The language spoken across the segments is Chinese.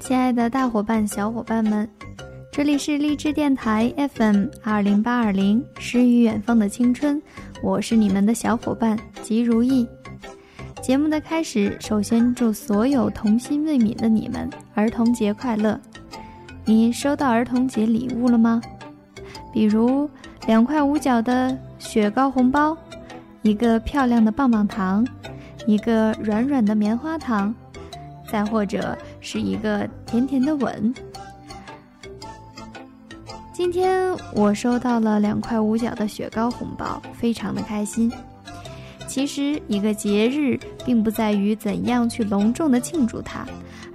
亲爱的大伙伴、小伙伴们，这里是励志电台 FM 二零八二零，诗与远方的青春，我是你们的小伙伴吉如意。节目的开始，首先祝所有童心未泯的你们儿童节快乐！你收到儿童节礼物了吗？比如两块五角的雪糕红包，一个漂亮的棒棒糖，一个软软的棉花糖，再或者是一个甜甜的吻。今天我收到了两块五角的雪糕红包，非常的开心。其实，一个节日并不在于怎样去隆重的庆祝它，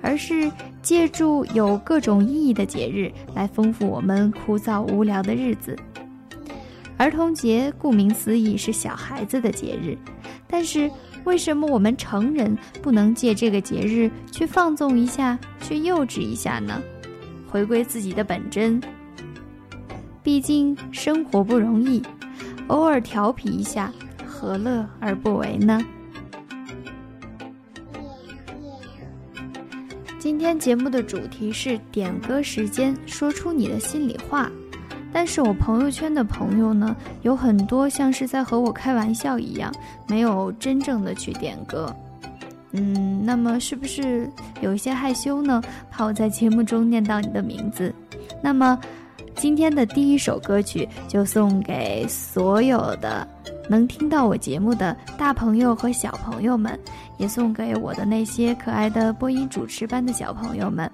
而是借助有各种意义的节日来丰富我们枯燥无聊的日子。儿童节顾名思义是小孩子的节日，但是为什么我们成人不能借这个节日去放纵一下，去幼稚一下呢？回归自己的本真。毕竟生活不容易，偶尔调皮一下。何乐而不为呢？今天节目的主题是点歌时间，说出你的心里话。但是我朋友圈的朋友呢，有很多像是在和我开玩笑一样，没有真正的去点歌。嗯，那么是不是有一些害羞呢？怕我在节目中念到你的名字。那么今天的第一首歌曲就送给所有的。能听到我节目的大朋友和小朋友们，也送给我的那些可爱的播音主持班的小朋友们，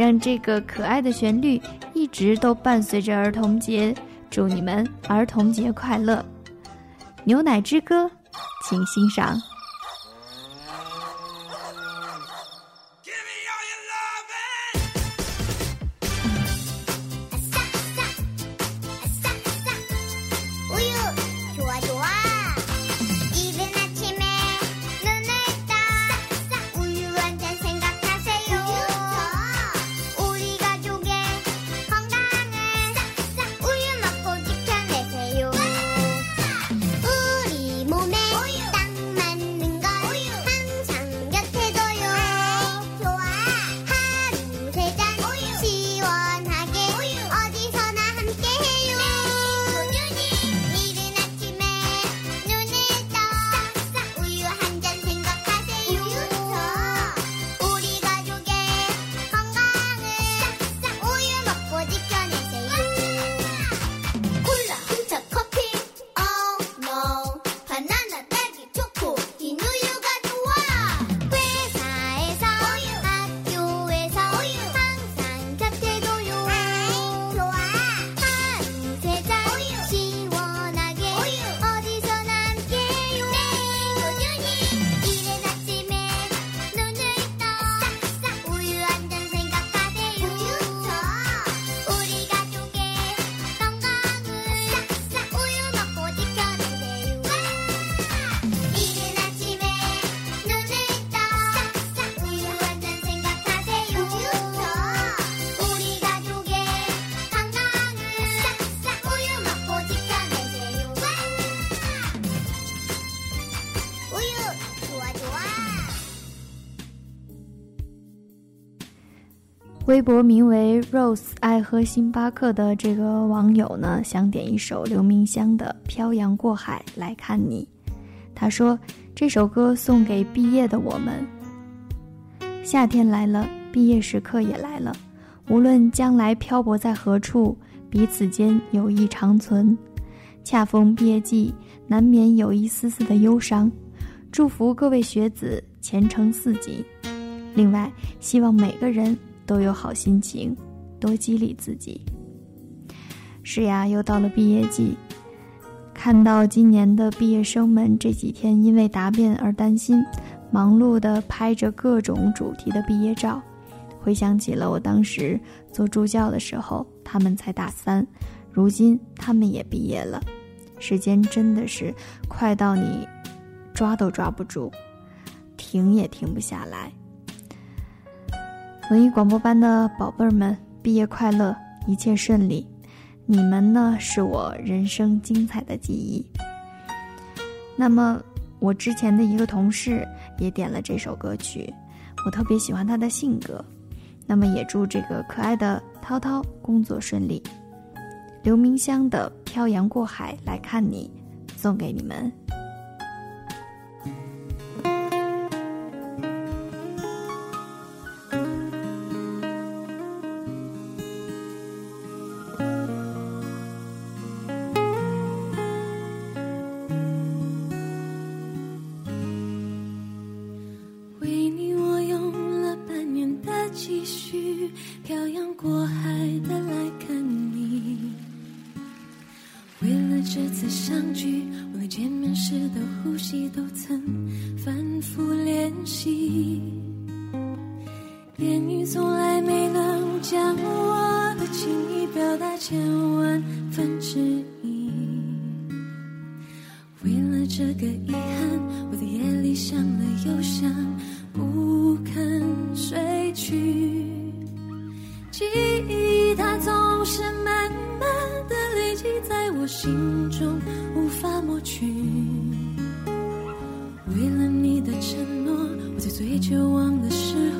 让这个可爱的旋律一直都伴随着儿童节，祝你们儿童节快乐！牛奶之歌，请欣赏。微博名为 Rose 爱喝星巴克的这个网友呢，想点一首刘明湘的《漂洋过海来看你》。他说：“这首歌送给毕业的我们。夏天来了，毕业时刻也来了。无论将来漂泊在何处，彼此间友谊长存。恰逢毕业季，难免有一丝丝的忧伤。祝福各位学子前程似锦。另外，希望每个人。”都有好心情，多激励自己。是呀，又到了毕业季，看到今年的毕业生们这几天因为答辩而担心，忙碌的拍着各种主题的毕业照，回想起了我当时做助教的时候，他们才大三，如今他们也毕业了，时间真的是快到你抓都抓不住，停也停不下来。文艺广播班的宝贝儿们，毕业快乐，一切顺利！你们呢，是我人生精彩的记忆。那么，我之前的一个同事也点了这首歌曲，我特别喜欢他的性格。那么也祝这个可爱的涛涛工作顺利。刘明湘的《漂洋过海来看你》，送给你们。继续漂洋过海的来看你。为了这次相聚我连见面时的呼吸都记忆它总是慢慢的累积在我心中无法抹去。为了你的承诺我在最绝望的时候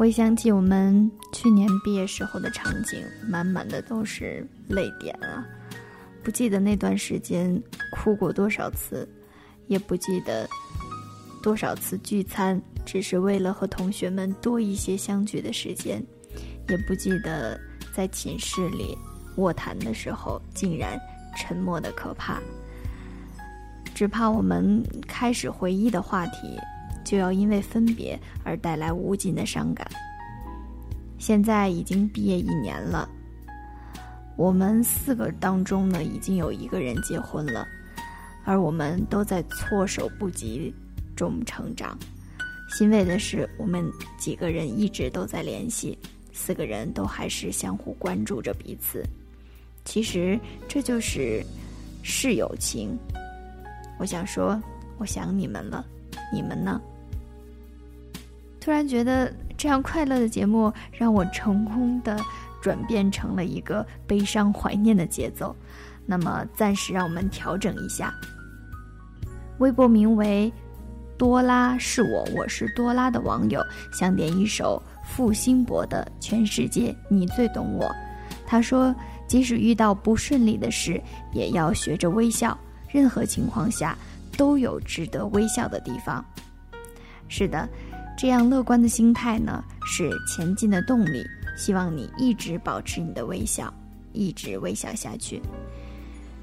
回想起我们去年毕业时候的场景，满满的都是泪点啊！不记得那段时间哭过多少次，也不记得多少次聚餐只是为了和同学们多一些相聚的时间，也不记得在寝室里卧谈的时候竟然沉默的可怕。只怕我们开始回忆的话题。就要因为分别而带来无尽的伤感。现在已经毕业一年了，我们四个当中呢，已经有一个人结婚了，而我们都在措手不及中成长。欣慰的是，我们几个人一直都在联系，四个人都还是相互关注着彼此。其实这就是是友情。我想说，我想你们了，你们呢？突然觉得这样快乐的节目让我成功的转变成了一个悲伤怀念的节奏，那么暂时让我们调整一下。微博名为“多拉是我，我是多拉”的网友想点一首付辛博的《全世界你最懂我》。他说：“即使遇到不顺利的事，也要学着微笑。任何情况下都有值得微笑的地方。”是的。这样乐观的心态呢是前进的动力希望你一直保持你的微笑一直微笑下去。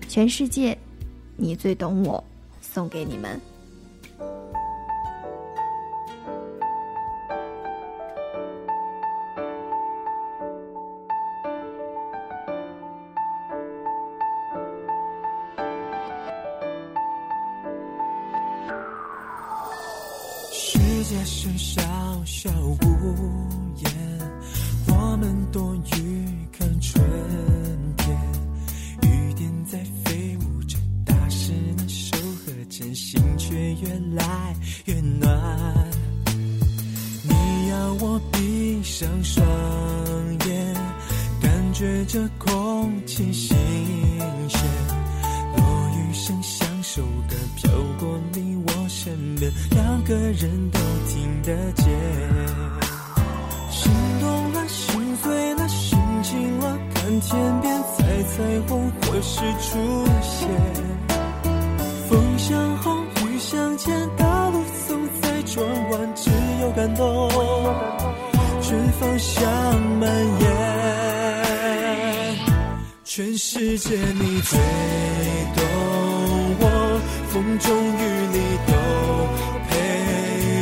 全世界你最懂我送给你们。真心却越来越暖。你要我闭上双眼，感觉这空气新鲜，落雨声像首歌飘过你我身边，两个人都听得见。心动了，心碎了，心情了，看天边彩彩虹何时出现？向后与向前大路总在转弯只有感动春风向蔓延全世界你最懂我风中雨里都陪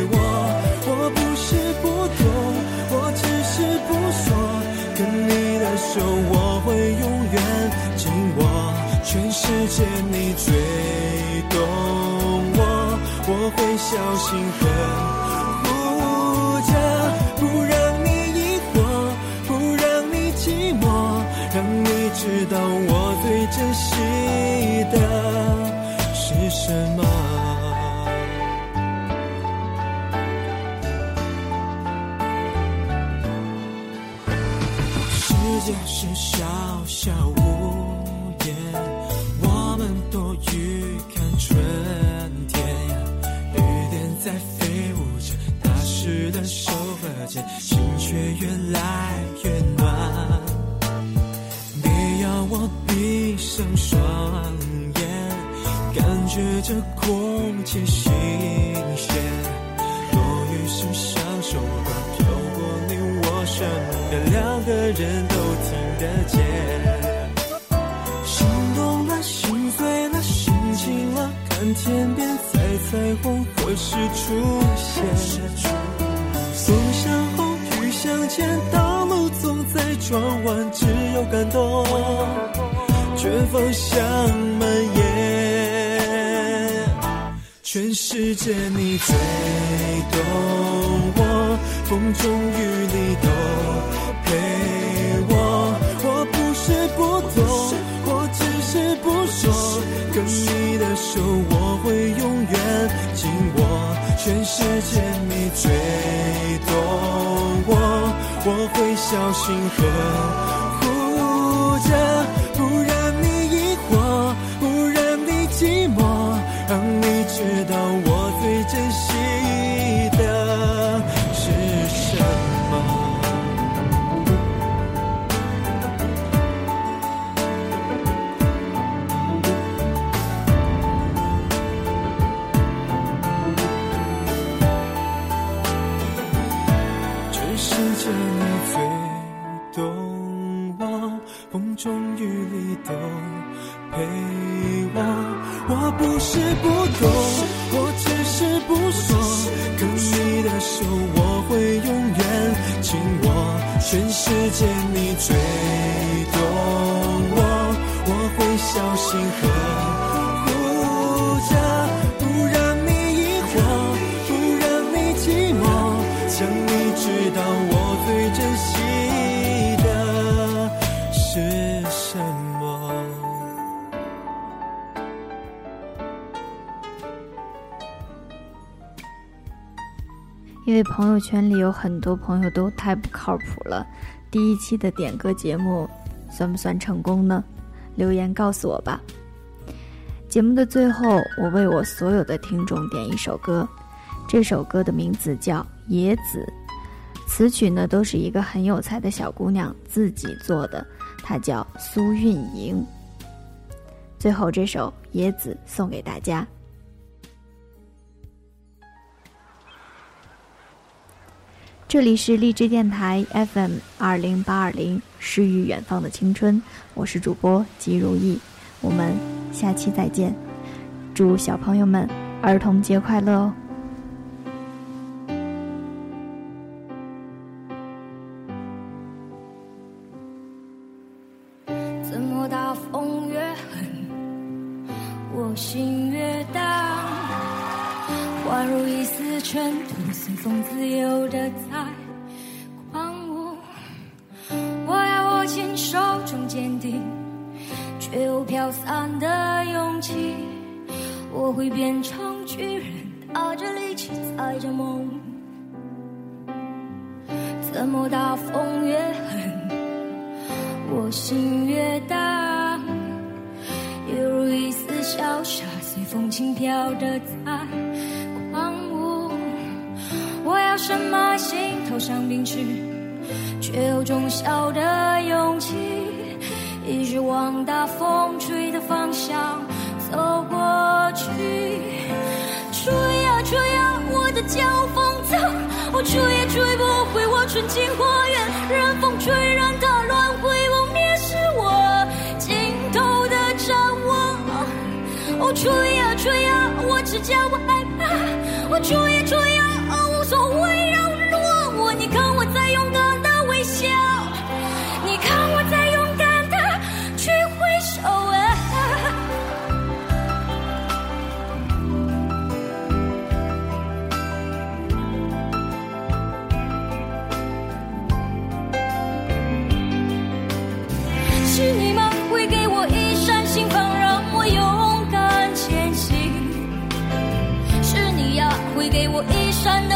我我不是不懂我只是不说跟你的手握见你最懂我我会小心呵护着不让你疑惑不让你寂寞让你知道我最珍惜的是什么。世界是小小这空气新鲜，落雨时像手刮飘过你我身边，两个人都听得见。心动了，心碎了，心情了，看天边彩彩虹何时出现？风向后，雨向前，道路总在转弯，只有感动，绝方向蔓延。全世界你最懂我，风中雨你都陪我。我不是不懂，我只是不说。跟你的手我会永远紧握。全世界你最懂我，我会小心呵护着。让你知道我最珍惜手，我会永远紧握，全世界你最懂我，我会小心呵护。因为朋友圈里有很多朋友都太不靠谱了第一期的点歌节目算不算成功呢？留言告诉我吧。节目的最后我为我所有的听众点一首歌这首歌的名字叫野子词曲呢都是一个很有才的小姑娘自己做的她叫苏运莹。最后这首野子送给大家。这里是荔枝电台 FM 二零八二零，诗与远方的青春，我是主播吉如意，我们下期再见，祝小朋友们儿童节快乐哦！的勇气。我会变成巨人，打着力气踩着梦。怎么大风越狠，我心越大，犹如一丝潇洒，随风轻飘的在。什么心头上秉持，却有种小的勇气，一直往大风吹的方走过去。吹呀吹呀，我的脚风筝，我吹也吹不回我纯净花园。任风吹，任它乱挥，我蔑视我尽头的展望。我，吹呀吹呀，我只叫我害怕。我吹呀吹呀。是你吗？会给我一扇心房，让我勇敢前行。是你呀，会给我一扇